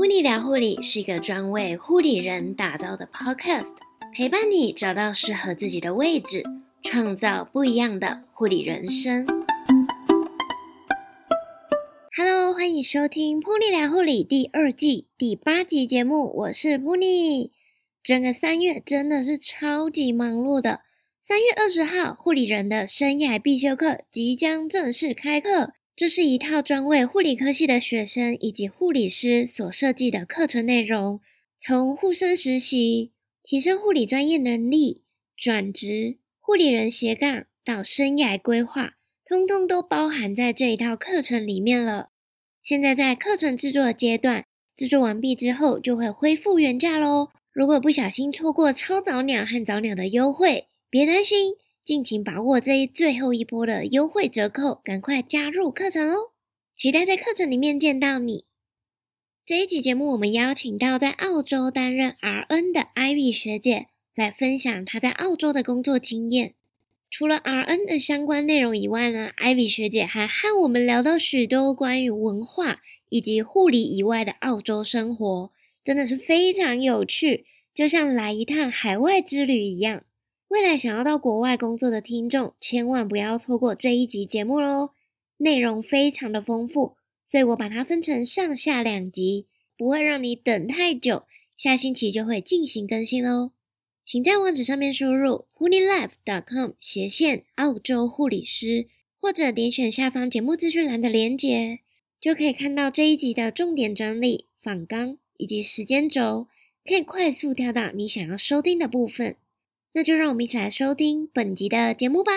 噗妮聊护理是一个专为护理人打造的 podcast，陪伴你找到适合自己的位置，创造不一样的护理人生。Hello，欢迎收听噗妮聊护理第二季第八集节目，我是噗妮。整个三月真的是超级忙碌的。三月二十号，护理人的生涯必修课即将正式开课。这是一套专为护理科系的学生以及护理师所设计的课程内容，从护生实习、提升护理专业能力、转职、护理人斜杠到生涯规划，通通都包含在这一套课程里面了。现在在课程制作的阶段，制作完毕之后就会恢复原价喽。如果不小心错过超早鸟和早鸟的优惠，别担心。尽情把握这一最后一波的优惠折扣，赶快加入课程哦！期待在课程里面见到你。这一集节目，我们邀请到在澳洲担任 RN 的 Ivy 学姐来分享她在澳洲的工作经验。除了 RN 的相关内容以外呢，Ivy 学姐还和我们聊到许多关于文化以及护理以外的澳洲生活，真的是非常有趣，就像来一趟海外之旅一样。未来想要到国外工作的听众，千万不要错过这一集节目喽！内容非常的丰富，所以我把它分成上下两集，不会让你等太久。下星期就会进行更新喽，请在网址上面输入 honeylife.com 斜线澳洲护理师，或者点选下方节目资讯栏的连接，就可以看到这一集的重点整理、访纲以及时间轴，可以快速跳到你想要收听的部分。那就让我们一起来收听本集的节目吧。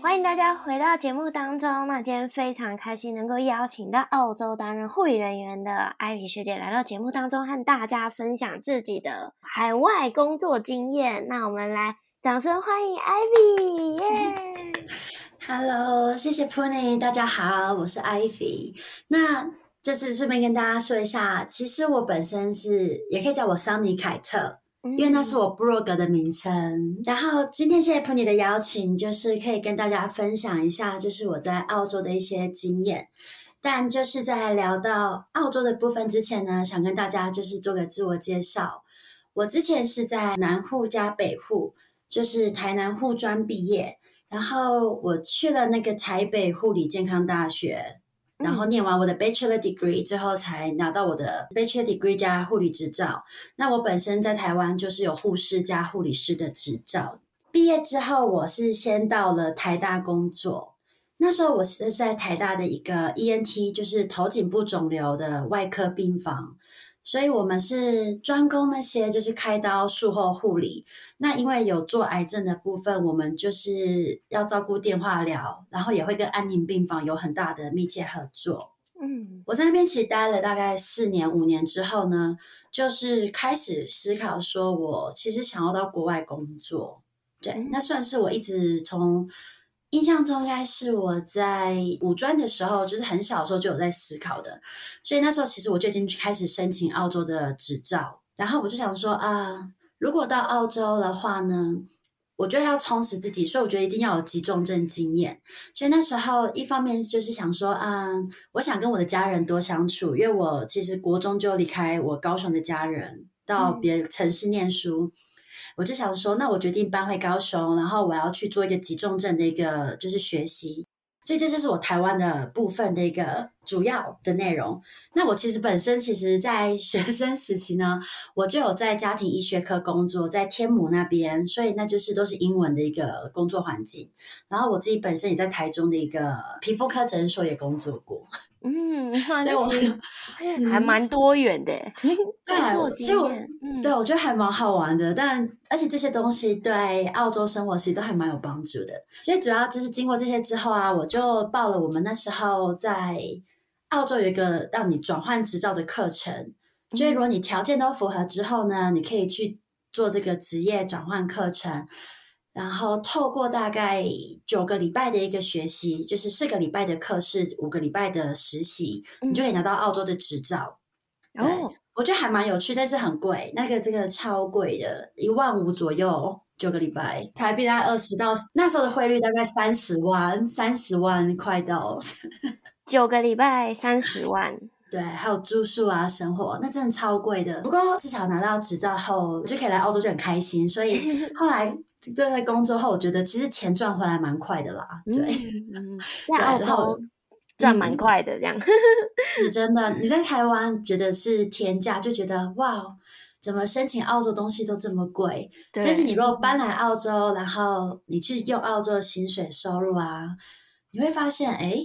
欢迎大家回到节目当中。那今天非常开心能够邀请到澳洲担任护理人员的艾米学姐来到节目当中，和大家分享自己的海外工作经验。那我们来掌声欢迎 Ivy，耶、yeah!！Hello，谢谢 Pony，大家好，我是 Ivy。那就是顺便跟大家说一下，其实我本身是也可以叫我桑尼凯特，因为那是我部落格的名称。然后今天谢谢 Pony 的邀请，就是可以跟大家分享一下，就是我在澳洲的一些经验。但就是在聊到澳洲的部分之前呢，想跟大家就是做个自我介绍。我之前是在南护加北护，就是台南护专毕业。然后我去了那个台北护理健康大学，然后念完我的 Bachelor Degree，最后才拿到我的 Bachelor Degree 加护理执照。那我本身在台湾就是有护士加护理师的执照。毕业之后，我是先到了台大工作。那时候我是在台大的一个 ENT，就是头颈部肿瘤的外科病房。所以我们是专攻那些就是开刀术后护理。那因为有做癌症的部分，我们就是要照顾电话疗，然后也会跟安宁病房有很大的密切合作。嗯，我在那边其实待了大概四年五年之后呢，就是开始思考说，我其实想要到国外工作。对，那算是我一直从。印象中应该是我在五专的时候，就是很小的时候就有在思考的，所以那时候其实我就已经开始申请澳洲的执照，然后我就想说啊，如果到澳洲的话呢，我觉得要充实自己，所以我觉得一定要有急重症经验。所以那时候一方面就是想说啊，我想跟我的家人多相处，因为我其实国中就离开我高雄的家人，到别的城市念书。嗯我就想说，那我决定搬回高雄，然后我要去做一个急重症的一个就是学习，所以这就是我台湾的部分的一个主要的内容。那我其实本身其实，在学生时期呢，我就有在家庭医学科工作，在天母那边，所以那就是都是英文的一个工作环境。然后我自己本身也在台中的一个皮肤科诊所也工作过。嗯，所以我就还蛮多元的，嗯、对，其实我、嗯、对我觉得还蛮好玩的，但而且这些东西对澳洲生活其实都还蛮有帮助的。所以主要就是经过这些之后啊，我就报了我们那时候在澳洲有一个让你转换执照的课程，所以如果你条件都符合之后呢，你可以去做这个职业转换课程。然后透过大概九个礼拜的一个学习，就是四个礼拜的课是，五个礼拜的实习，嗯，你就可以拿到澳洲的执照。哦，我觉得还蛮有趣，但是很贵，那个这个超贵的，一万五左右，九个礼拜，台币大概二十到那时候的汇率大概三十万，三十万快到九个礼拜三十万，对，还有住宿啊，生活那真的超贵的。不过至少拿到执照后，我就可以来澳洲，就很开心。所以 后来在工作后，我觉得其实钱赚回来蛮快的啦。对，嗯，在澳洲。赚蛮快的，这样、嗯、是真的。你在台湾觉得是天价，就觉得哇，怎么申请澳洲东西都这么贵？但是你如果搬来澳洲，然后你去用澳洲的薪水收入啊，你会发现，哎，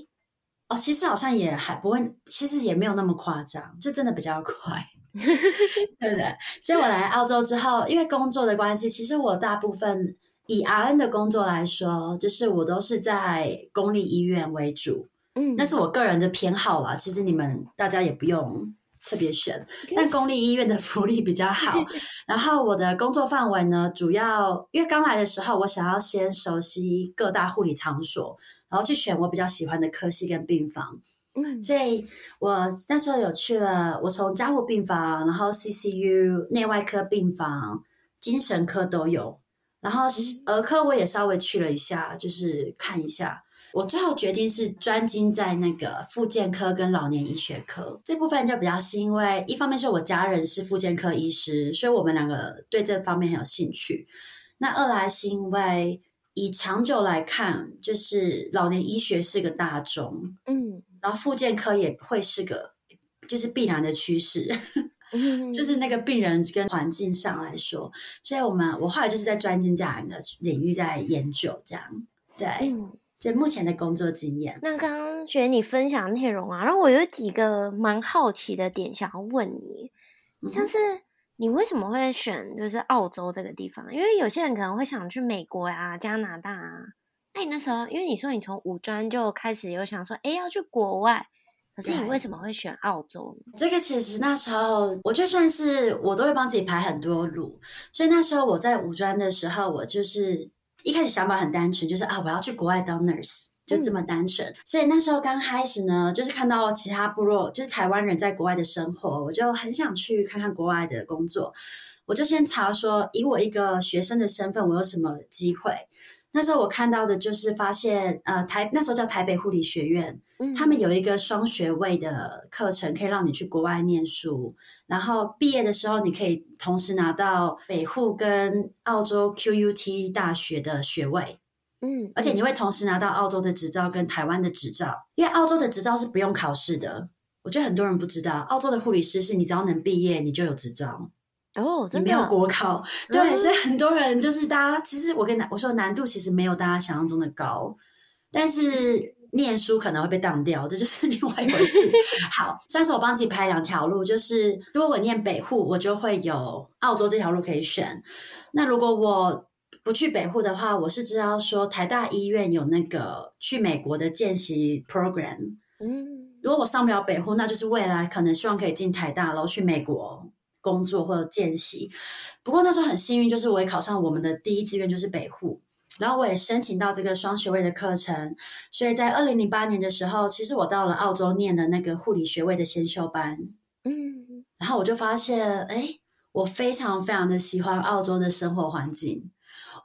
哦，其实好像也还不会，其实也没有那么夸张，就真的比较快，对不对？所以我来澳洲之后，因为工作的关系，其实我大部分以 RN 的工作来说，就是我都是在公立医院为主。嗯，那是我个人的偏好啦。其实你们大家也不用特别选，但公立医院的福利比较好。然后我的工作范围呢，主要因为刚来的时候，我想要先熟悉各大护理场所，然后去选我比较喜欢的科系跟病房。嗯，所以我那时候有去了，我从加护病房，然后 CCU 内外科病房、精神科都有，然后儿科我也稍微去了一下，就是看一下。我最后决定是专精在那个复健科跟老年医学科这部分，就比较是因为一方面是我家人是复健科医师，所以我们两个对这方面很有兴趣。那二来是因为以长久来看，就是老年医学是个大宗，嗯，然后复健科也会是个就是必然的趋势，就是那个病人跟环境上来说，所以我们我后来就是在专精这样的领域在研究这样，对。嗯。就目前的工作经验，那刚刚学你分享内容啊，然后我有几个蛮好奇的点想要问你，像是你为什么会选就是澳洲这个地方？因为有些人可能会想去美国啊、加拿大啊。那你那时候，因为你说你从五专就开始有想说，哎，要去国外，可是你为什么会选澳洲呢？这个其实那时候，我就算是我都会帮自己排很多路，所以那时候我在五专的时候，我就是。一开始想法很单纯，就是啊，我要去国外当 nurse，就这么单纯。嗯。所以那时候刚开始呢，就是看到其他部落，就是台湾人在国外的生活，我就很想去看看国外的工作。我就先查说，以我一个学生的身份，我有什么机会？那时候我看到的就是发现，呃，台那时候叫台北护理学院，嗯，他们有一个双学位的课程，可以让你去国外念书。然后毕业的时候，你可以同时拿到北护跟澳洲 QUT 大学的学位，嗯，而且你会同时拿到澳洲的执照跟台湾的执照，因为澳洲的执照是不用考试的。我觉得很多人不知道，澳洲的护理师是你只要能毕业，你就有执照哦，你没有国考，对，嗯，所以很多人就是大家其实我跟我说难度其实没有大家想象中的高，但是。念书可能会被当掉，这就是另外一回事。好，算是我帮自己排两条路，就是如果我念北护，我就会有澳洲这条路可以选。那如果我不去北护的话，我是知道说台大医院有那个去美国的见习 program。嗯，如果我上不了北护，那就是未来可能希望可以进台大，然后去美国工作或者见习。不过那时候很幸运，就是我也考上我们的第一志愿就是北护。然后我也申请到这个双学位的课程，所以在二零零八年的时候，其实我到了澳洲念了那个护理学位的先修班。嗯，然后我就发现，哎，我非常非常的喜欢澳洲的生活环境。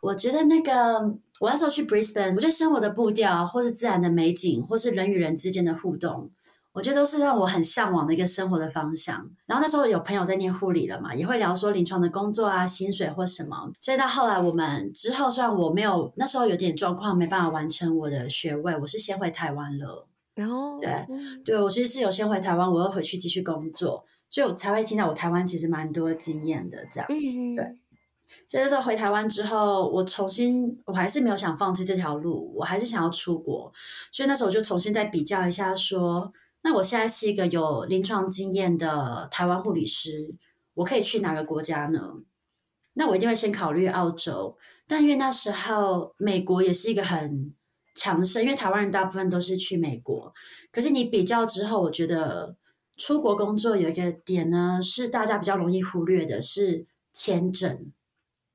我觉得那个我那时候去 Brisbane，我觉得生活的步调，或是自然的美景，或是人与人之间的互动。我觉得都是让我很向往的一个生活的方向。然后那时候有朋友在念护理了嘛，也会聊说临床的工作啊、薪水或什么。所以到后来我们之后，虽然我没有那时候有点状况，没办法完成我的学位，我是先回台湾了。然后对对，我其实是有先回台湾，我又回去继续工作，所以我才会听到我台湾其实蛮多经验的这样。嗯嗯，对。所以那时候回台湾之后，我重新我还是没有想放弃这条路，我还是想要出国。所以那时候我就重新再比较一下说。那我现在是一个有临床经验的台湾护理师，我可以去哪个国家呢？那我一定会先考虑澳洲，但因为那时候美国也是一个很强盛，因为台湾人大部分都是去美国。可是你比较之后，我觉得出国工作有一个点呢，是大家比较容易忽略的，是签证。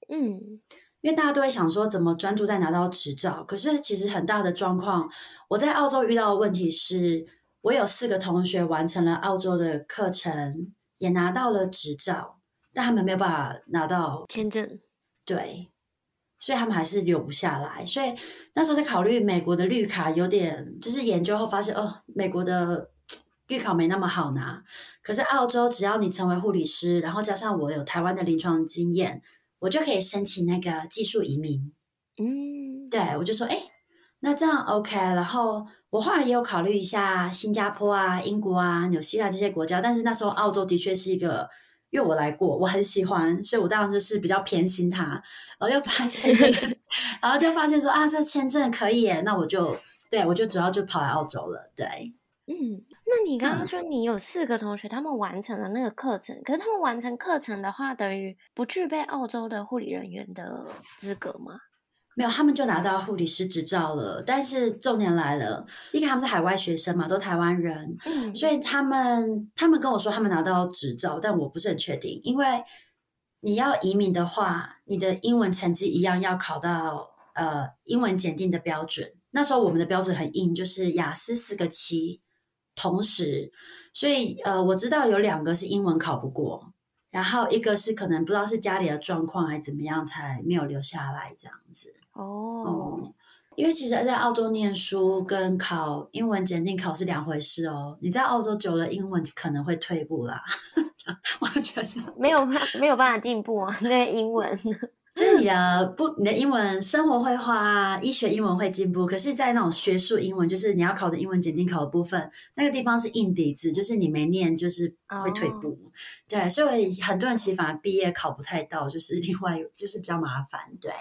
嗯，因为大家都会想说怎么专注在拿到执照，可是其实很大的状况，我在澳洲遇到的问题是。我有四个同学完成了澳洲的课程，也拿到了执照，但他们没有办法拿到签证。对，所以他们还是留不下来。所以那时候在考虑美国的绿卡，有点就是研究后发现，哦，美国的绿卡没那么好拿。可是澳洲，只要你成为护理师，然后加上我有台湾的临床经验，我就可以申请那个技术移民。嗯，对，我就说，哎，那这样 OK。然后我后来也有考虑一下新加坡啊、英国啊、纽西兰这些国家，但是那时候澳洲的确是一个。因为我来过，我很喜欢，所以我当然就是比较偏心它。然后又发现这个，然后就发现说啊，这签证可以耶，那我就对我就主要就跑来澳洲了。对，嗯，那你刚刚说你有四个同学，他们完成了那个课程，可是他们完成课程的话，等于不具备澳洲的护理人员的资格吗？没有，他们就拿到护理师执照了。但是重点来了，因为他们是海外学生嘛，都台湾人，嗯，所以他们他们跟我说他们拿到执照，但我不是很确定，因为你要移民的话，你的英文成绩一样要考到呃英文检定的标准。那时候我们的标准很硬，就是雅思四个七，同时，所以呃我知道有两个是英文考不过，然后一个是可能不知道是家里的状况还是怎么样才没有留下来这样子。哦、oh. 嗯，因为其实，在澳洲念书跟考英文检定考是两回事哦。你在澳洲久了，英文可能会退步啦。我觉得没有没有办法进步啊，那个英文就是你的不，你的英文生活会花啊，医学英文会进步。可是，在那种学术英文，就是你要考的英文检定考的部分，那个地方是硬底子，就是你没念，就是会退步。Oh. 对，所以很多人其实反而毕业考不太到，就是另外就是比较麻烦。对。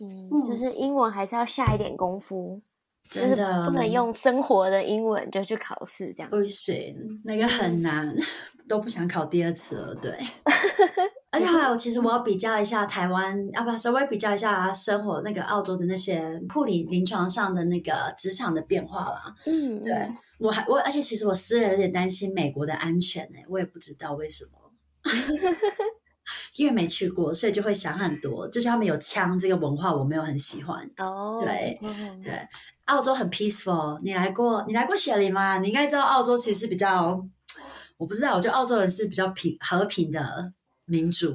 嗯，就是英文还是要下一点功夫，真的就是不能用生活的英文就去考试，这样不行，那个很难，嗯、都不想考第二次了。对，而且还有，其实我要比较一下台湾，要不要稍微比较一下生活那个澳洲的那些护理临床上的那个职场的变化啦。嗯，对我还我，而且其实我私人有点担心美国的安全呢、欸，我也不知道为什么。因为没去过，所以就会想很多。就是他们有枪这个文化，我没有很喜欢。哦、oh.，对对，澳洲很 peaceful。你来过？你来过雪梨吗？你应该知道澳洲其实比较……我不知道，我觉得澳洲人是比较平和平的民主。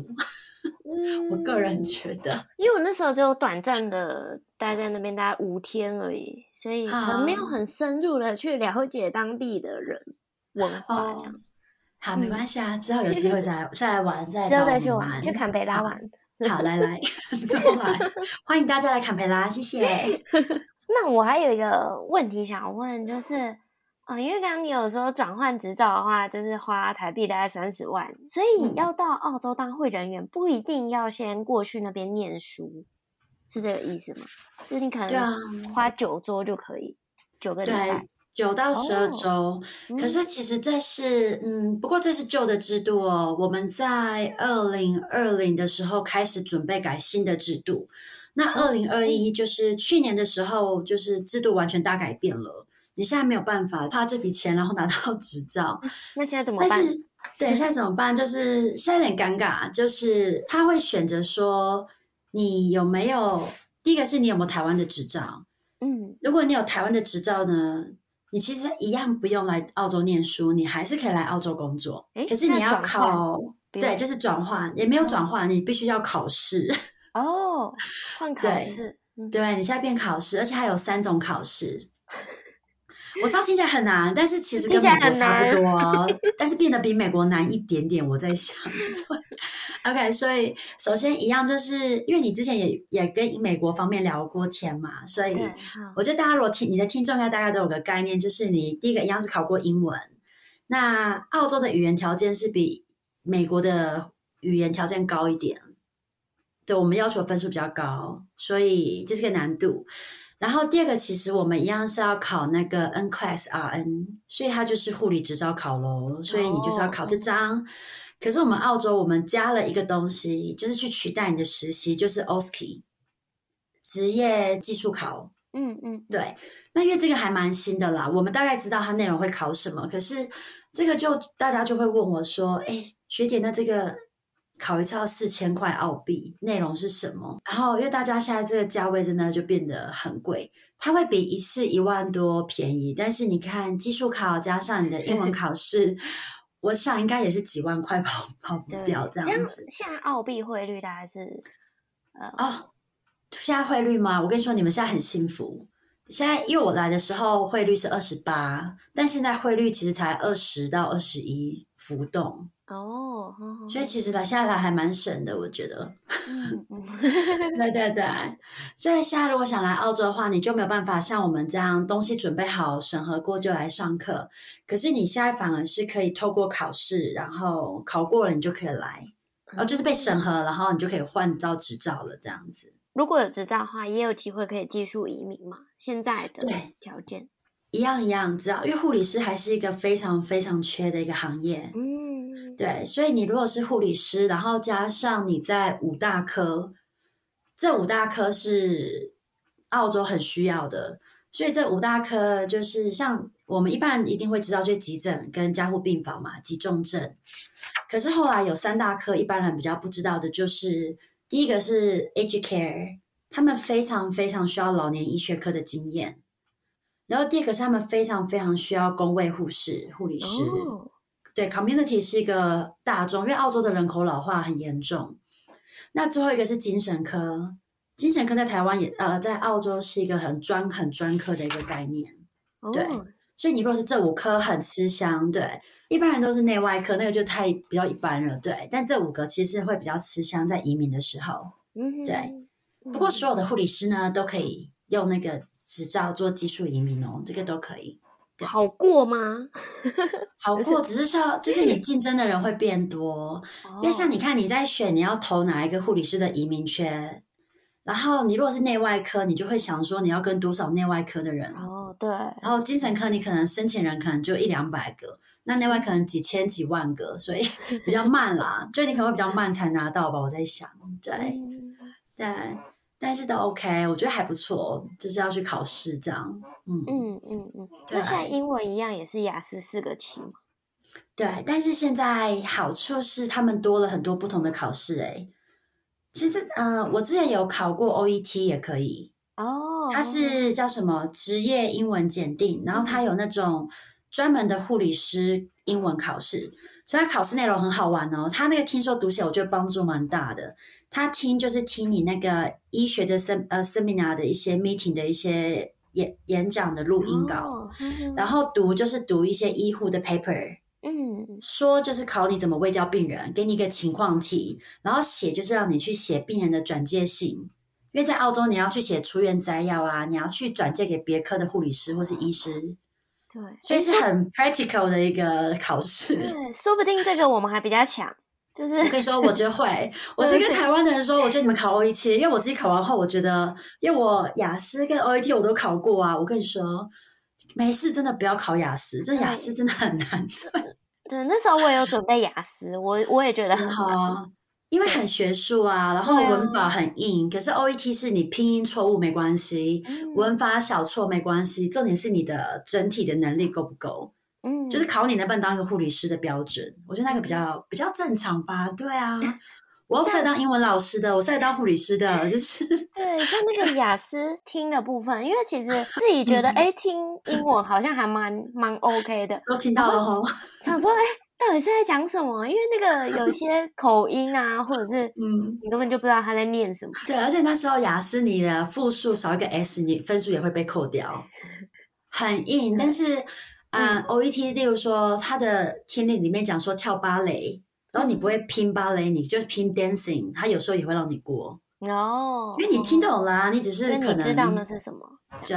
嗯、我个人觉得，因为我那时候只有短暂的待在那边，大概五天而已，所以可能没有很深入的去了解当地的人文化这样子。Oh. 好，没关系啊，嗯、之后有 机会再来再来玩，再来找再去玩，去坎培拉玩。好，来来，都来，欢迎大家来坎培拉，谢谢。那我还有一个问题想问，就是哦，因为刚刚你有说转换执照的话，就是花台币大概三十万，所以要到澳洲当会人员，不一定要先过去那边念书，是这个意思吗？就是你可能花九周就可以，九个礼拜。九到十二周，哦，可是其实这是嗯，嗯，不过这是旧的制度哦。我们在二零二零的时候开始准备改新的制度，那二零二一就是去年的时候，就是制度完全大改变了。你现在没有办法花这笔钱，然后拿到 执照，那现在怎么办？但是对，现在怎么办？就是现在有点尴尬，就是他会选择说你有没有，第一个是你有没有台湾的执照，嗯，如果你有台湾的执照呢？你其实一样不用来澳洲念书，你还是可以来澳洲工作。可是你要考，对，就是转换，也没有转换，你必须要考试。哦，换考试。对，对，你现在变考试，而且还有三种考试。我知道听起来很难，但是其实跟美国差不多，但是变得比美国难一点点。我在想，对，OK，所以首先一样，就是因为你之前也也跟美国方面聊过天嘛，所以我觉得大家如果听你的听众，应该大概都有个概念，就是你第一个一样是考过英文。那澳洲的语言条件是比美国的语言条件高一点，对，我们要求分数比较高，所以这是个难度。然后第二个，其实我们一样是要考那个 N Class RN，所以它就是护理执照考咯。所以你就是要考这张。Oh. 可是我们澳洲我们加了一个东西，就是去取代你的实习，就是 OSCE 职业技术考。嗯嗯，对。那因为这个还蛮新的啦，我们大概知道它内容会考什么，可是这个就大家就会问我说：“哎，学姐，那这个？”考一次要四千块澳币，内容是什么？然后因为大家现在这个价位真的就变得很贵，它会比一次一万多便宜，但是你看技术考加上你的英文 考试，我想应该也是几万块跑跑不掉这样子。现在澳币汇率大概是呃哦，现在汇率吗？我跟你说，你们现在很幸福。现在因为我来的时候汇率是二十八，但现在汇率其实才二十到二十一浮动哦，所以其实来现在来还蛮省的，我觉得。嗯嗯，对对对，所以现在如果想来澳洲的话，你就没有办法像我们这样东西准备好、审核过就来上课。可是你现在反而是可以透过考试，然后考过了你就可以来，然后就是被审核，然后你就可以换到执照了，这样子。如果有执照的话，也有机会可以技术移民嘛？现在的条件一样一样，知道？因为护理师还是一个非常非常缺的一个行业。嗯，对，所以你如果是护理师，然后加上你在五大科，这五大科是澳洲很需要的，所以这五大科就是像我们一般一定会知道，就是急诊跟加护病房嘛，急重症。可是后来有三大科，一般人比较不知道的就是。第一个是 aged care，他们非常非常需要老年医学科的经验。然后第二个是他们非常非常需要公卫护士、护理师。Oh. 对，community 是一个大众，因为澳洲的人口老化很严重。那最后一个是精神科，精神科在台湾也呃，在澳洲是一个很专很专科的一个概念。Oh. 对，所以你如果是这五科很吃香，对。一般人都是内外科，那个就太比较一般了，对。但这五个其实会比较吃香，在移民的时候，嗯，对。不过所有的护理师呢，都可以用那个执照做技术移民哦，这个都可以。好过吗？好过，只是说就是你竞争的人会变多，因为像你看你在选你要投哪一个护理师的移民圈，然后你如果是内外科，你就会想说你要跟多少内外科的人哦，对。然后精神科你可能申请人可能就一两百个。那内外可能几千几万个，所以比较慢啦，就你可能会比较慢才拿到吧。我在想，对，对，但是都 OK，我觉得还不错，就是要去考试这样。嗯嗯嗯嗯，对。像英文一样也是雅思四个七嘛？对，但是现在好处是他们多了很多不同的考试诶。其实，嗯、呃，我之前有考过 OET 也可以哦，它是叫什么职业英文检定，然后它有那种。专门的护理师英文考试，所以他考试内容很好玩哦。他那个听说读写，我觉得帮助蛮大的。他听就是听你那个医学的 sem 呃 seminar 的一些 meeting 的一些演演讲的录音稿，然后读就是读一些医护的 paper。嗯，说就是考你怎么喂教病人，给你一个情况题，然后写就是让你去写病人的转介信。因为在澳洲你要去写出院摘要啊，你要去转介给别科的护理师或是医师。对，所以是很 practical 的一个考试。对，说不定这个我们还比较强。就是我跟你说，我觉得会。我是跟台湾的人说，我觉得你们考 OET，因为我自己考完后，我觉得，因为我雅思跟 OET 我都考过啊。我跟你说，没事，真的不要考雅思，这雅思真的很难的。对，那时候我也有准备雅思，我我也觉得很好。因为很学术啊，然后文法很硬。啊、可是 OET 是你拼音错误没关系，嗯、文法小错没关系，重点是你的整体的能力够不够？嗯，就是考你能不能当一个护理师的标准。我觉得那个比较、嗯、比较正常吧。对啊，我不是来当英文老师的，我是来当护理师的，就是 对，像那个雅思听的部分，因为其实自己觉得，哎、嗯，听英文好像还蛮蛮 OK 的，都听到了哦，想说，哎。到底是在讲什么？因为那个有些口音啊，或者是 嗯，你根本就不知道他在念什么。对，而且那时候雅思你的复数少一个 s，你分数也会被扣掉，很硬。但是啊、嗯 uh,，OET，例如说他的听力里面讲说跳芭蕾，然后你不会拼芭蕾，你就拼 dancing，他有时候也会让你过。哦，因为你听懂了、啊，你只是可能知道那是什么。对，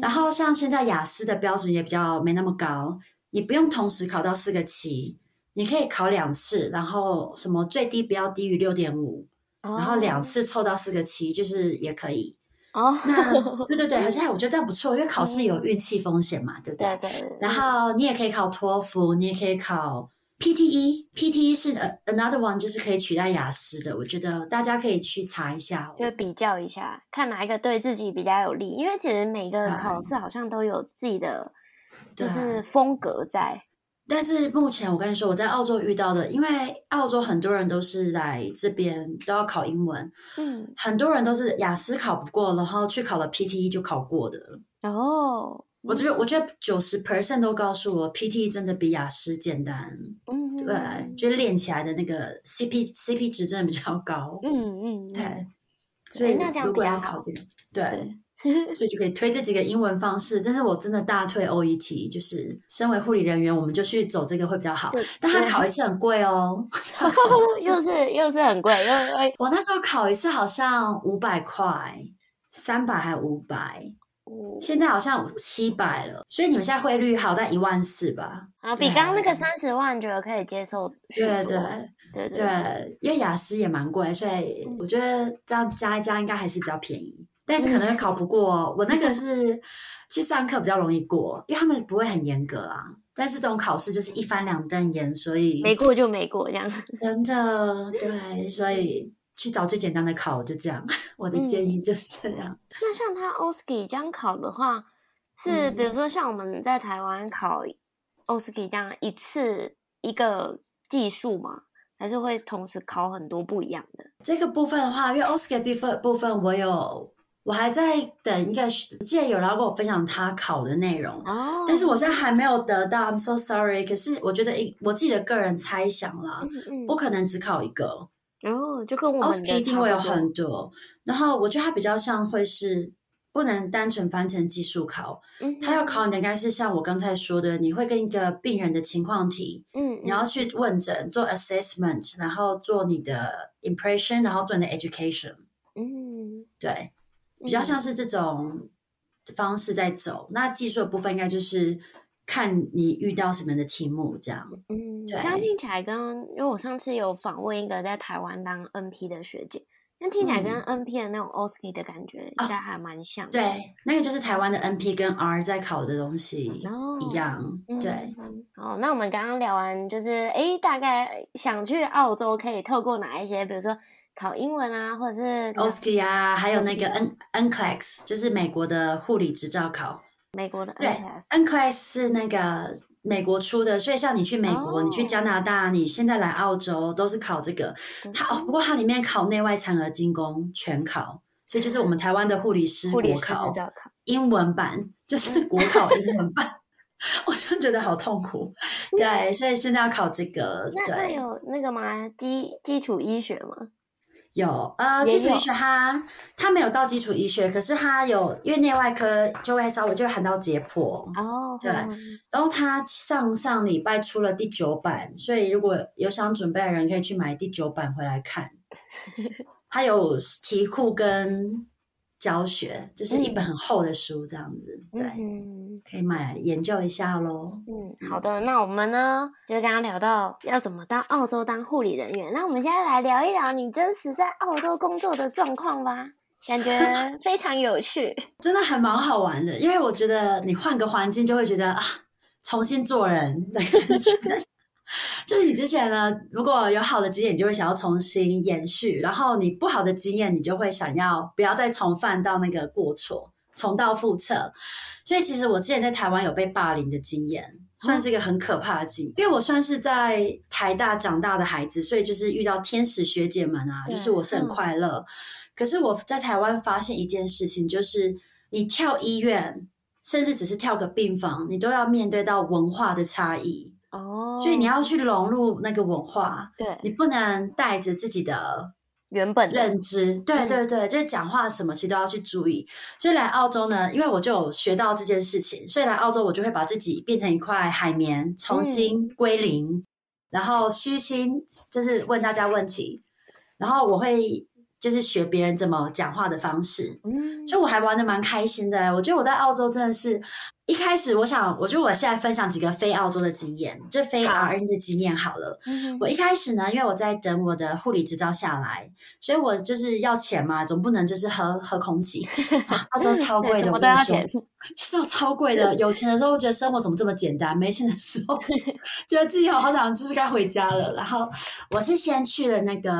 然后像现在雅思的标准也比较没那么高。你不用同时考到四个七，你可以考两次，然后什么最低不要低于六点五，然后两次凑到四个七，就是也可以。哦，那对对 对，而且我觉得这样不错，因为考试有运气风险嘛，对不对？对对，对。然后你也可以考托福，你也可以考 PTE，PTE 是 another one，就是可以取代雅思的。我觉得大家可以去查一下，就比较一下，看哪一个对自己比较有利。因为其实每个考试好像都有自己的。就是风格在，但是目前我跟你说，我在澳洲遇到的，因为澳洲很多人都是来这边都要考英文，嗯，很多人都是雅思考不过，然后去考了 PTE 就考过的。哦，我觉得，我觉得九十 percent 都告诉我，PTE 真的比雅思简单。嗯，对，就是练起来的那个 CP CP 值真的比较高。嗯嗯，对。所以那如果要考这个，对。所以就可以推这几个英文方式，但是我真的大推 OET，就是身为护理人员，我们就去走这个会比较好。但他考一次很贵哦，又是又是很贵，因为我那时候考一次好像五百块，三百还五百，现在好像七百了。所以你们现在汇率好在一万四吧？啊，比刚刚那个三十万觉得可以接受。对对对对对，因为雅思也蛮贵，所以我觉得这样加一加应该还是比较便宜。但是可能会考不过，我那个是去上课比较容易过，因为他们不会很严格啦。但是这种考试就是一翻两瞪眼，所以没过就没过这样。真的对，所以去找最简单的考，就这样。我的建议就是这样。嗯、那像他 OSCE 这样考的话，是比如说像我们在台湾考 OSCE 这样一次一个技术吗？还是会同时考很多不一样的？这个部分的话，因为 OSCE 部分部分我有。我还在等一个，记得有人要跟我分享他考的内容，oh. 但是我现在还没有得到，I'm so sorry。可是我觉得，一我自己的个人猜想啦，嗯嗯不可能只考一个，然后、oh, 就跟我们 OSCE 一定会有很多。然后我觉得它比较像会是不能单纯翻成技术考，嗯，他要考你的应该是像我刚才说的，你会跟一个病人的情况题，嗯，你要去问诊做 assessment，然后做你的 impression，然后做你的 education，嗯，对。比较像是这种方式在走，嗯、那技术的部分应该就是看你遇到什么样的题目这样。嗯，对。这样听起来跟，因为我上次有访问一个在台湾当 NP 的学姐，那听起来跟 NP 的那种 OSCE 的感觉应该还蛮像、哦。对，那个就是台湾的 NP 跟 R 在考的东西一样。哦、对、嗯。好，那我们刚刚聊完，就是诶大概想去澳洲可以透过哪一些，比如说。考英文啊，或者是 OSCE 啊，还有那个 N NCLEX，就是美国的护理执照考。美国的对，NCLEX 是那个美国出的，所以像你去美国，哦、你去加拿大，你现在来澳洲都是考这个。它哦，不过它里面考内外产儿精工全考，所以就是我们台湾的护理师国考，考英文版，就是国考英文版，我就觉得好痛苦。对，所以现在要考这个。那那有那个吗？基基础医学吗？有，呃，基础医学他他没有到基础医学，可是他有，因为内外科就会稍微就会含到解剖哦，对。嗯、然后他上上礼拜出了第九版，所以如果有想准备的人，可以去买第九版回来看。他有题库跟。教学就是一本很厚的书，这样子，嗯、对，嗯、可以买来研究一下喽。嗯，好的，那我们呢，就刚刚聊到要怎么到澳洲当护理人员，那我们现在来聊一聊你真实在澳洲工作的状况吧，感觉 非常有趣，真的还蛮好玩的，因为我觉得你换个环境就会觉得啊，重新做人的感觉。就是你之前呢，如果有好的经验，你就会想要重新延续；然后你不好的经验，你就会想要不要再重犯到那个过错，重蹈覆辙。所以其实我之前在台湾有被霸凌的经验，算是一个很可怕的经验。嗯、因为我算是在台大长大的孩子，所以就是遇到天使学姐们啊，就是我是很快乐。嗯、可是我在台湾发现一件事情，就是你跳医院，甚至只是跳个病房，你都要面对到文化的差异。哦，所以你要去融入那个文化，对，你不能带着自己的原本认知，对对对，就是讲话什么其实都要去注意。所以来澳洲呢，因为我就有学到这件事情，所以来澳洲我就会把自己变成一块海绵，重新归零，嗯、然后虚心就是问大家问题，然后我会就是学别人怎么讲话的方式，嗯，就我还玩的蛮开心的。我觉得我在澳洲真的是。一开始我想，我觉得我现在分享几个非澳洲的经验，就非 RN 的经验好了。好我一开始呢，因为我在等我的护理执照下来，所以我就是要钱嘛，总不能就是喝喝空气。澳洲超贵的，我跟你说，是要超贵的。有钱的时候觉得生活怎么这么简单，没钱的时候 觉得自己好好想就是该回家了。然后我是先去了那个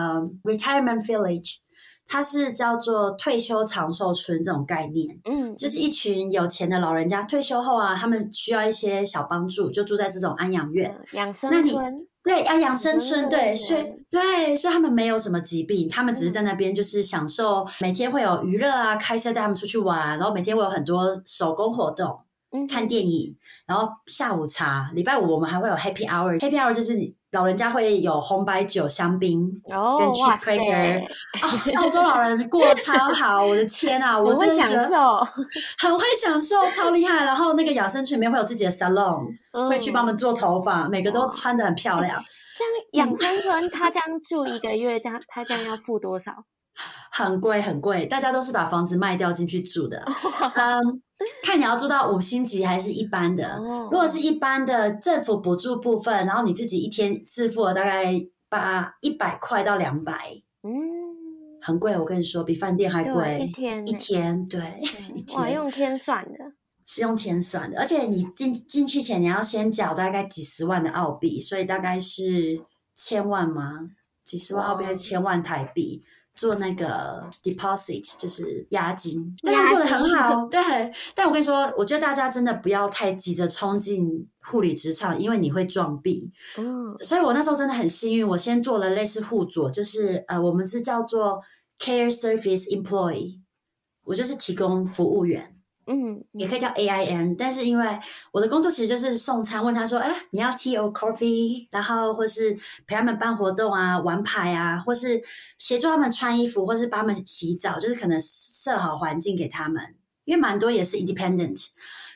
Retirement Village。它是叫做退休长寿村这种概念，嗯，就是一群有钱的老人家退休后啊，他们需要一些小帮助，就住在这种安养院、养生村。那你对，要养生村，对，所以对，所以他们没有什么疾病，他们只是在那边就是享受，每天会有娱乐啊，开车带他们出去玩，然后每天会有很多手工活动。看电影，然后下午茶。礼拜五我们还会有 Happy Hour，Happy Hour 就是老人家会有红白酒、香槟跟 cheese cracker。哦，澳洲老人过得超好，我的天啊，我真的觉得很会享受，超厉害。然后那个养生群里面会有自己的 salon，会去帮我们做头发，每个都穿的很漂亮。这样养生村，他这样住一个月，这样他这样要付多少？很贵很贵，大家都是把房子卖掉进去住的。嗯，看你要住到五星级还是一般的。如果是一般的政府补助部分，然后你自己一天自付了大概八一百块到两百，嗯，很贵。我跟你说，比饭店还贵。一天一天对，一天。哇，用天算的，是用天算的。而且你进进去前你要先缴大概几十万的澳币，所以大概是千万吗？几十万澳币还是千万台币？做那个 deposit 就是押金，大家过得很好，对。但我跟你说，我觉得大家真的不要太急着冲进护理职场，因为你会撞壁。嗯，所以我那时候真的很幸运，我先做了类似护佐，就是呃，我们是叫做 care service employee，我就是提供服务员。嗯，也可以叫 AIN，但是因为我的工作其实就是送餐，问他说：“哎，你要 tea or coffee？” 然后或是陪他们办活动啊、玩牌啊，或是协助他们穿衣服，或是帮他们洗澡，就是可能设好环境给他们。因为蛮多也是 independent，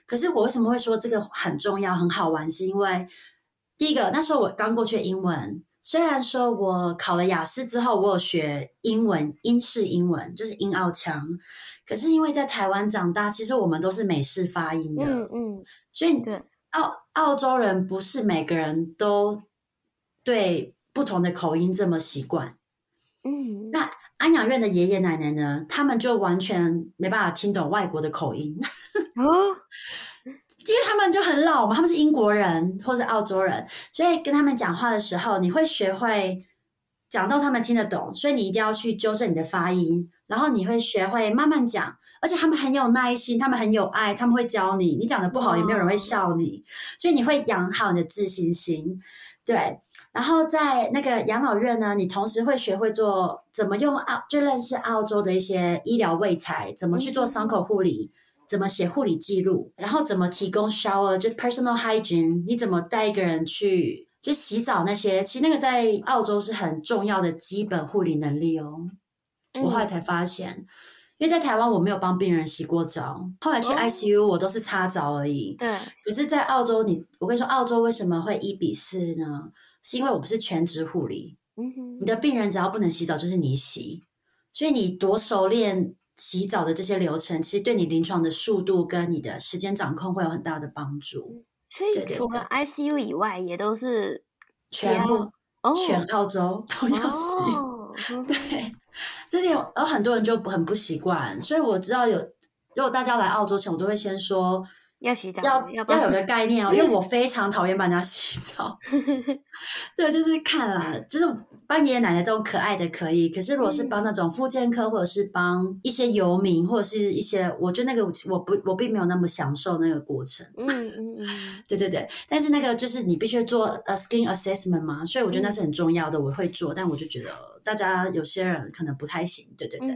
可是我为什么会说这个很重要、很好玩？是因为第一个，那时候我刚过去英文，虽然说我考了雅思之后，我有学英文，英式英文就是英澳腔。可是因为在台湾长大，其实我们都是美式发音的，嗯嗯，所以澳澳洲人不是每个人都对不同的口音这么习惯，嗯，那安养院的爷爷奶奶呢，他们就完全没办法听懂外国的口音，哦，因为他们就很老嘛，他们是英国人或是澳洲人，所以跟他们讲话的时候，你会学会讲到他们听得懂，所以你一定要去纠正你的发音。然后你会学会慢慢讲，而且他们很有耐心，他们很有爱，他们会教你。你讲的不好，也没有人会笑你，所以你会养好你的自信心。对，然后在那个养老院呢，你同时会学会做怎么用澳，就认识澳洲的一些医疗卫材，怎么去做伤口护理，怎么写护理记录，然后怎么提供 shower，就 personal hygiene，你怎么带一个人去就洗澡那些，其实那个在澳洲是很重要的基本护理能力哦。我后来才发现，因为在台湾我没有帮病人洗过澡，后来去 ICU 我都是擦澡而已。对，可是，在澳洲你，我跟你说，澳洲为什么会一比四呢？是因为我不是全职护理。嗯哼，你的病人只要不能洗澡，就是你洗，所以你多熟练洗澡的这些流程，其实对你临床的速度跟你的时间掌控会有很大的帮助。所以除了 ICU 以外，也都是全部全澳洲都要洗。哦、对。这点有很多人就很不习惯，所以我知道有，如果大家来澳洲前，我都会先说要洗澡，要要要有个概念哦，因为我 非常讨厌帮人家洗澡。对，就是看啦，就是帮爷爷奶奶这种可爱的可以，可是如果是帮那种复健科，或者是帮一些游民，或者是一些，我觉得那个我不我并没有那么享受那个过程。嗯嗯嗯，对对对，但是那个就是你必须做呃 skin assessment 嘛，所以我觉得那是很重要的，我会做，但我就觉得。大家有些人可能不太行，对对对，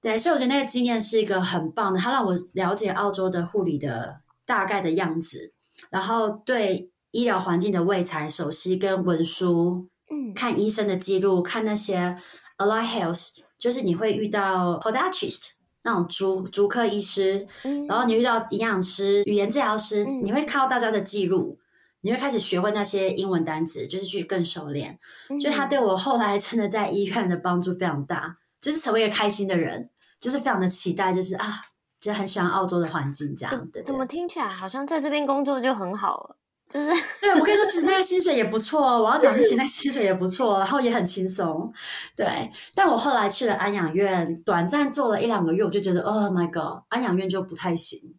对，所以我觉得那个经验是一个很棒的，它让我了解澳洲的护理的大概的样子，然后对医疗环境的卫材熟悉跟文书，嗯，看医生的记录，看那些 Allied Health，就是你会遇到 Podiatrist 那种足足科医师，嗯、然后你遇到营养师、语言治疗师，嗯、你会看到大家的记录。你会开始学会那些英文单词，就是去更熟练。嗯、所以他对我后来真的在医院的帮助非常大，就是成为一个开心的人，就是非常的期待，就是啊，就很喜欢澳洲的环境这样的。怎么听起来好像在这边工作就很好了？就是对，我跟你说其实那个薪水也不错。我要讲是，其实那个薪水也不错，然后也很轻松。对，但我后来去了安养院，短暂做了一两个月，我就觉得，Oh my God，安养院就不太行。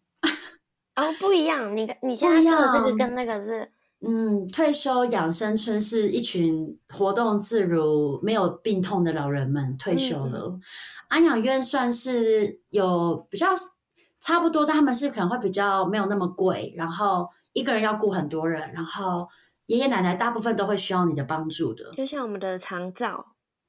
哦，不一样。你你现在说的这个跟那个是。嗯，退休养生村是一群活动自如、没有病痛的老人们退休了。嗯、安养院算是有比较差不多，但他们是可能会比较没有那么贵，然后一个人要顾很多人，然后爷爷奶奶大部分都会需要你的帮助的。就像我们的长照，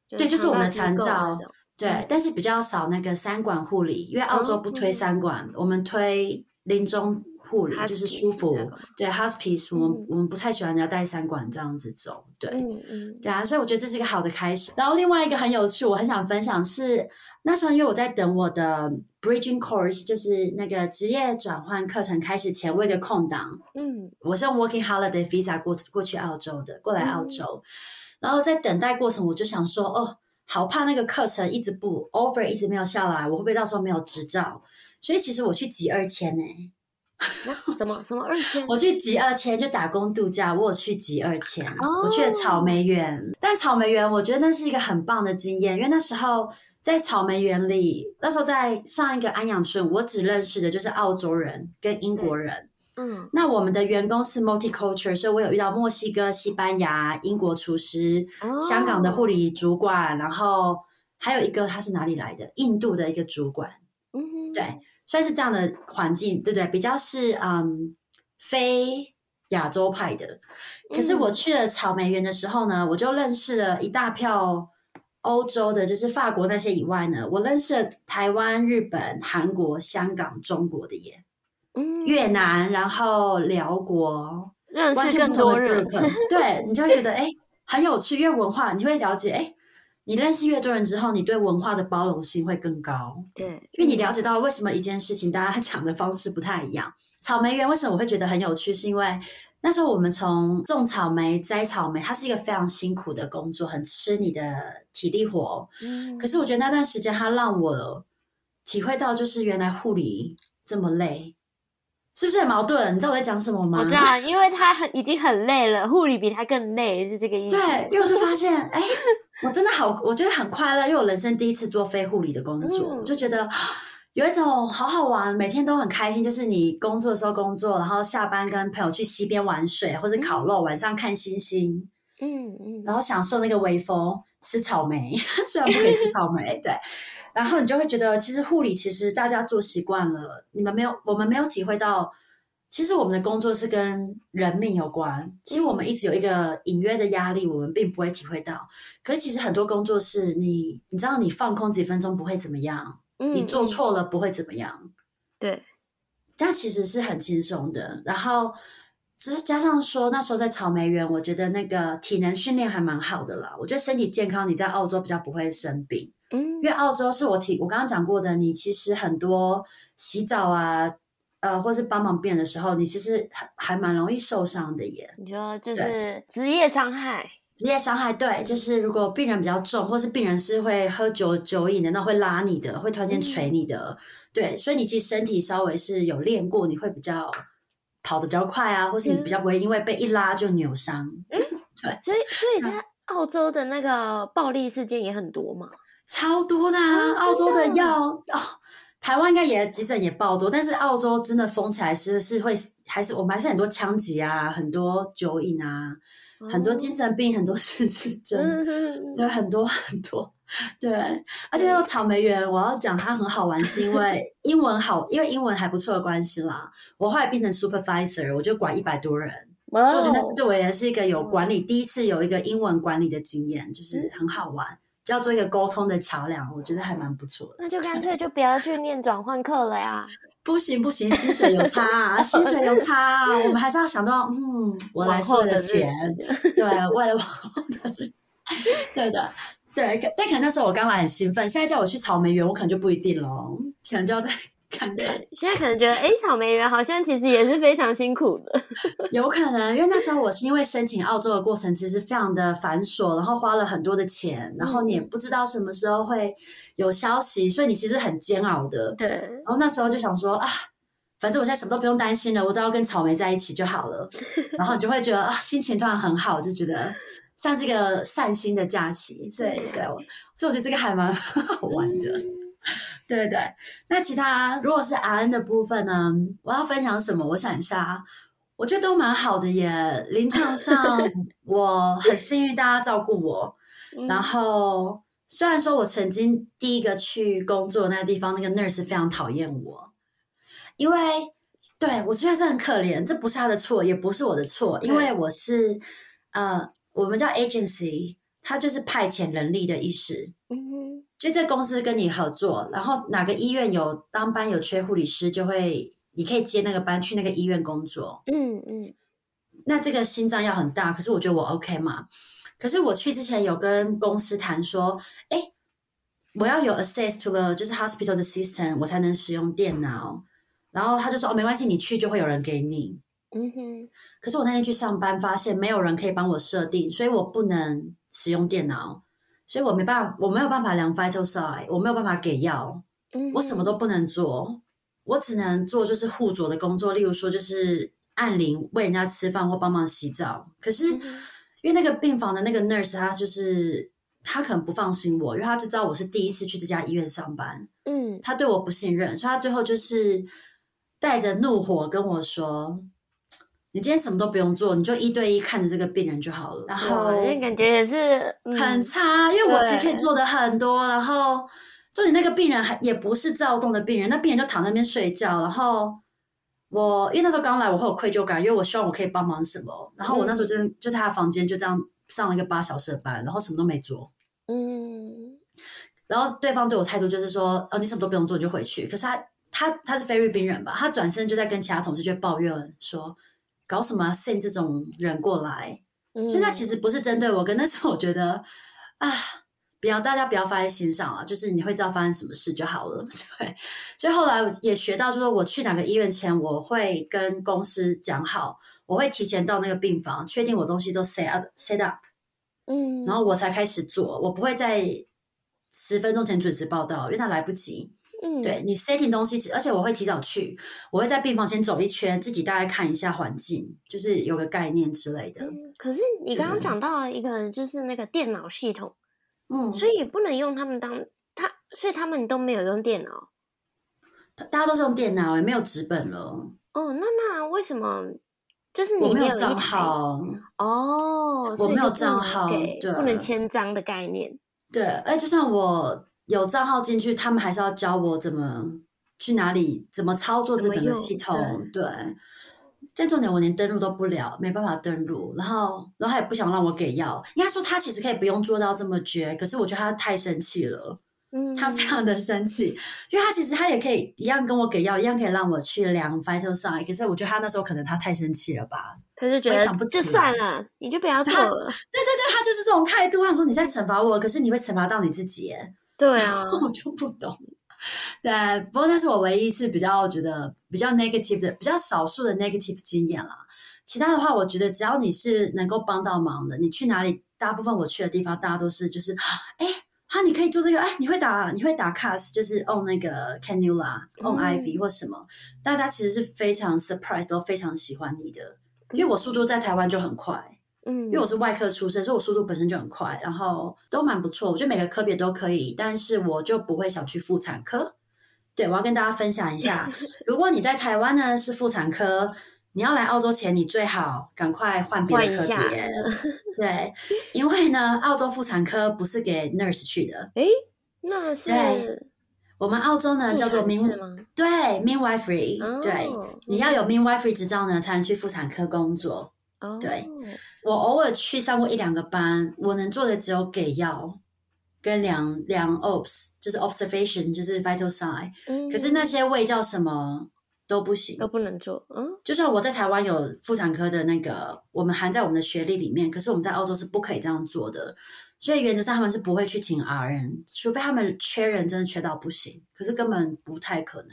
对，就是我们的长照，对，嗯、但是比较少那个三管护理，因为澳洲不推三管，嗯、我们推临终护理，就是舒服。对，hospice，我们、嗯、我们不太喜欢要带三管这样子走。对，嗯嗯，对啊，所以我觉得这是一个好的开始。然后另外一个很有趣，我很想分享是那时候，因为我在等我的 bridging course，就是那个职业转换课程开始前，我有一个空档。嗯，我是用 working holiday visa 过过去澳洲的，过来澳洲。嗯、然后在等待过程，我就想说，哦。好怕那个课程一直不 offer 一直没有下来，我会不会到时候没有执照？所以其实我去集二签呢、欸。什么什么二千？我去集二千就打工度假，我有去集二千。Oh. 我去了草莓园，但草莓园我觉得那是一个很棒的经验，因为那时候在草莓园里，那时候在上一个安养村，我只认识的就是澳洲人跟英国人。嗯，那我们的员工是 multicultural，所以我有遇到墨西哥、西班牙、英国厨师、哦、香港的护理主管，然后还有一个他是哪里来的？印度的一个主管。嗯哼，对，算是这样的环境，对不对？比较是嗯非亚洲派的。可是我去了草莓园的时候呢，我就认识了一大票欧洲的，就是法国那些以外呢，我认识了台湾、日本、韩国、香港、中国的耶。越南，然后寮国，认识更多人，对，你就会觉得哎，很有趣，因为文化，你会了解哎，你认识越多人之后，你对文化的包容性会更高。对，因为你了解到为什么一件事情大家 讲的方式不太一样。草莓园为什么我会觉得很有趣？是因为那时候我们从种草莓、摘草莓，它是一个非常辛苦的工作，很吃你的体力活。嗯，可是我觉得那段时间它让我体会到，就是原来护理这么累。是不是很矛盾？你知道我在讲什么吗？我知道，因为他很已经很累了，护理比他更累，是这个意思。对，因为我就发现，哎，我真的好，我觉得很快乐，因为我人生第一次做非护理的工作，嗯、就觉得 有一种好好玩，每天都很开心。就是你工作的时候工作，然后下班跟朋友去溪边玩水，或者烤肉，嗯、晚上看星星，嗯嗯，然后享受那个微风，吃草莓，虽然不可以吃草莓，对。然后你就会觉得，其实护理其实大家做习惯了，你们没有，我们没有体会到，其实我们的工作是跟人命有关。其实我们一直有一个隐约的压力，我们并不会体会到。可是其实很多工作是你，你知道，你放空几分钟不会怎么样，嗯、你做错了不会怎么样，对。但其实是很轻松的。然后只是加上说，那时候在草莓园，我觉得那个体能训练还蛮好的啦。我觉得身体健康，你在澳洲比较不会生病。嗯，因为澳洲是我提我刚刚讲过的，你其实很多洗澡啊，呃，或是帮忙病人的时候，你其实还还蛮容易受伤的耶。你说就是职业伤害，职业伤害，对，就是如果病人比较重，或是病人是会喝酒酒瘾的，那会拉你的，会突然间捶你的，嗯、对，所以你其实身体稍微是有练过，你会比较跑得比较快啊，或是你比较不会因为被一拉就扭伤。嗯，对，所以所以在澳洲的那个暴力事件也很多嘛。超多的啊！澳洲的药哦，台湾应该也急诊也爆多，但是澳洲真的封起来是是会还是我们还是很多枪击啊，很多酒瘾啊，哦、很多精神病，很多失智症，嗯、对，很多很多，对。而且那个草莓园，我要讲它很好玩，是因为 英文好，因为英文还不错的关系啦。我后来变成 supervisor，我就管一百多人，哦、所以我觉得那是对我也是一个有管理，第一次有一个英文管理的经验，就是很好玩。要做一个沟通的桥梁，我觉得还蛮不错的。那就干脆就不要去念转换课了呀！不行不行，薪水有差啊，薪水有差啊，我们还是要想到，嗯，我来是为了钱，对，为了往后的，对的，对。但可能那时候我刚来很兴奋，现在叫我去草莓园，我可能就不一定了，可能就要再。看看，现在可能觉得，哎，草莓园好像其实也是非常辛苦的。有可能，因为那时候我是因为申请澳洲的过程其实非常的繁琐，然后花了很多的钱，然后你也不知道什么时候会有消息，所以你其实很煎熬的。对。然后那时候就想说啊，反正我现在什么都不用担心了，我只要跟草莓在一起就好了。然后你就会觉得啊，心情突然很好，就觉得像是一个散心的假期。所以，对，所以我觉得这个还蛮 好玩的。对对对，那其他如果是 RN 的部分呢？我要分享什么？我想一下，我觉得都蛮好的耶。临床上 我很幸运，大家照顾我。然后虽然说我曾经第一个去工作那个地方，那个 nurse 非常讨厌我，因为对我觉得这很可怜，这不是他的错，也不是我的错，因为我是呃，我们叫 agency，他就是派遣人力的意思。嗯就这公司跟你合作，然后哪个医院有当班有缺护理师，就会你可以接那个班去那个医院工作。嗯嗯，那这个心脏要很大，可是我觉得我 OK 嘛。可是我去之前有跟公司谈说，哎，我要有 access to the 就是 hospital 的 system，我才能使用电脑。然后他就说，哦，没关系，你去就会有人给你。嗯哼。可是我那天去上班，发现没有人可以帮我设定，所以我不能使用电脑，所以我没办法，我没有办法量 vital sign，我没有办法给药，嗯，我什么都不能做，我只能做就是护佐的工作，例如说就是按铃喂人家吃饭或帮忙洗澡。可是。嗯因为那个病房的那个 nurse，他就是他可能不放心我，因为他就知道我是第一次去这家医院上班，嗯，他对我不信任，所以他最后就是带着怒火跟我说：“你今天什么都不用做，你就一对一看着这个病人就好了。”然后那感觉也是很差，因为我其实可以做的很多。然后就你那个病人还也不是躁动的病人，那病人就躺在那边睡觉，然后。我因为那时候刚来，我会有愧疚感，因为我希望我可以帮忙什么。然后我那时候就、嗯、就在他房间就这样上了一个八小时的班，然后什么都没做。嗯，然后对方对我态度就是说：“哦，你什么都不用做，你就回去。”可是他他他是菲律宾人吧？他转身就在跟其他同事就抱怨说：“搞什么啊，send 这种人过来。嗯”所以那其实不是针对我，跟那时候我觉得啊。不要，大家不要放在心上了，就是你会知道发生什么事就好了。对，所以后来也学到，就是我去哪个医院前，我会跟公司讲好，我会提前到那个病房，确定我东西都 set up set up，嗯，然后我才开始做，我不会在十分钟前准时报到，因为他来不及。嗯，对你 setting 东西，而且我会提早去，我会在病房先走一圈，自己大概看一下环境，就是有个概念之类的。嗯，可是你刚刚讲到一个，就是那个电脑系统。嗯，所以也不能用他们当他，所以他们都没有用电脑，大家都是用电脑，也没有纸本了。哦，那那为什么？就是你没有，没有账号哦，我没有账号，对，不能签章的概念。对，哎，就算我有账号进去，他们还是要教我怎么去哪里，怎么操作这整个系统，对。但重点我连登录都不了，没办法登录，然后，然后他也不想让我给药。应该说他其实可以不用做到这么绝，可是我觉得他太生气了，嗯，他非常的生气，因为他其实他也可以一样跟我给药，一样可以让我去量 vital sign，可是我觉得他那时候可能他太生气了吧，他就觉得想不就算了，你就不要做了。对对对，他就是这种态度。他说你在惩罚我，可是你会惩罚到你自己，对啊，我就不懂。对，不过那是我唯一一次比较觉得比较 negative 的，比较少数的 negative 经验啦。其他的话，我觉得只要你是能够帮到忙的，你去哪里，大部分我去的地方，大家都是就是，哎，哈，你可以做这个，哎，你会打，你会打 cast，就是 on 那个 cannula，on IV 或什么，嗯、大家其实是非常 surprise，都非常喜欢你的，因为我速度在台湾就很快。嗯，因为我是外科出身，所以我速度本身就很快，然后都蛮不错。我觉得每个科别都可以，但是我就不会想去妇产科。对，我要跟大家分享一下，如果你在台湾呢是妇产科，你要来澳洲前，你最好赶快换别的科别。对，因为呢，澳洲妇产科不是给 nurse 去的。诶，那是对，我们澳洲呢叫做 min 对 midwifery，、哦、对，你要有 midwifery 执照呢才能去妇产科工作。哦，对。我偶尔去上过一两个班，我能做的只有给药跟量量 OBS，就是 observation，就是 vital sign。嗯，可是那些卫教什么都不行，都不能做。嗯，就算我在台湾有妇产科的那个，我们含在我们的学历里面，可是我们在澳洲是不可以这样做的。所以原则上他们是不会去请 RN，除非他们缺人，真的缺到不行。可是根本不太可能。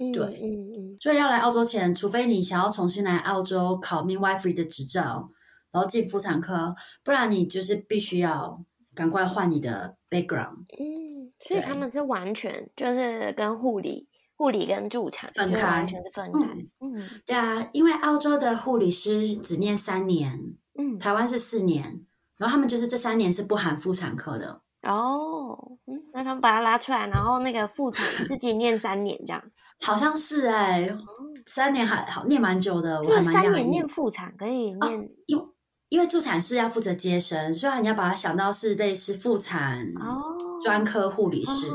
嗯，对，嗯嗯。所以要来澳洲前，除非你想要重新来澳洲考 midwifery 的执照。然后进妇产科，不然你就是必须要赶快换你的 background。嗯，所以他们是完全就是跟护理、护理跟助产分开，完全是分开。嗯，嗯对啊，因为澳洲的护理师只念三年，嗯，台湾是四年，然后他们就是这三年是不含妇产科的。哦，嗯，那他们把他拉出来，然后那个妇产自己念三年这样，好像是哎、欸，三年还好念蛮久的，我还蛮讶异。三年念妇产可以念，哦、因为。因为助产士要负责接生，所以你要把它想到是类似妇产专科护理师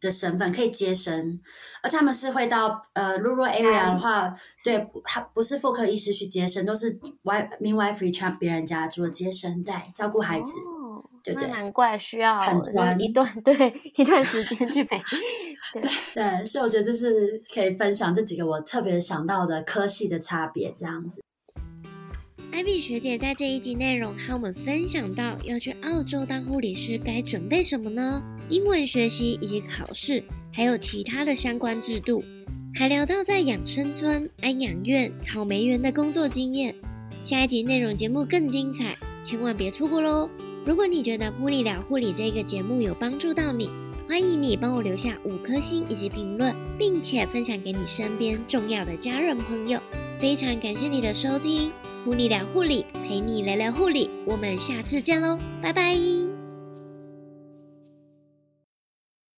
的身份，可以接生，而他们是会到呃 rural area 的话，对，他不是妇科医师去接生，都是 midwifery 去别人家做接生，对，照顾孩子，对对，难怪需要很专一段 对一段时间去陪对对，所以我觉得这是可以分享这几个我特别想到的科系的差别，这样子。Ivy 学姐在这一集内容和我们分享到，要去澳洲当护理师该准备什么呢？英文学习以及考试，还有其他的相关制度，还聊到在养生村、安养院、草莓园的工作经验。下一集内容节目更精彩，千万别错过喽！如果你觉得普丽聊护理这个节目有帮助到你，欢迎你帮我留下五颗星以及评论，并且分享给你身边重要的家人朋友。非常感谢你的收听。普丽聊护理，陪你聊聊护理，我们下次见喽，拜拜。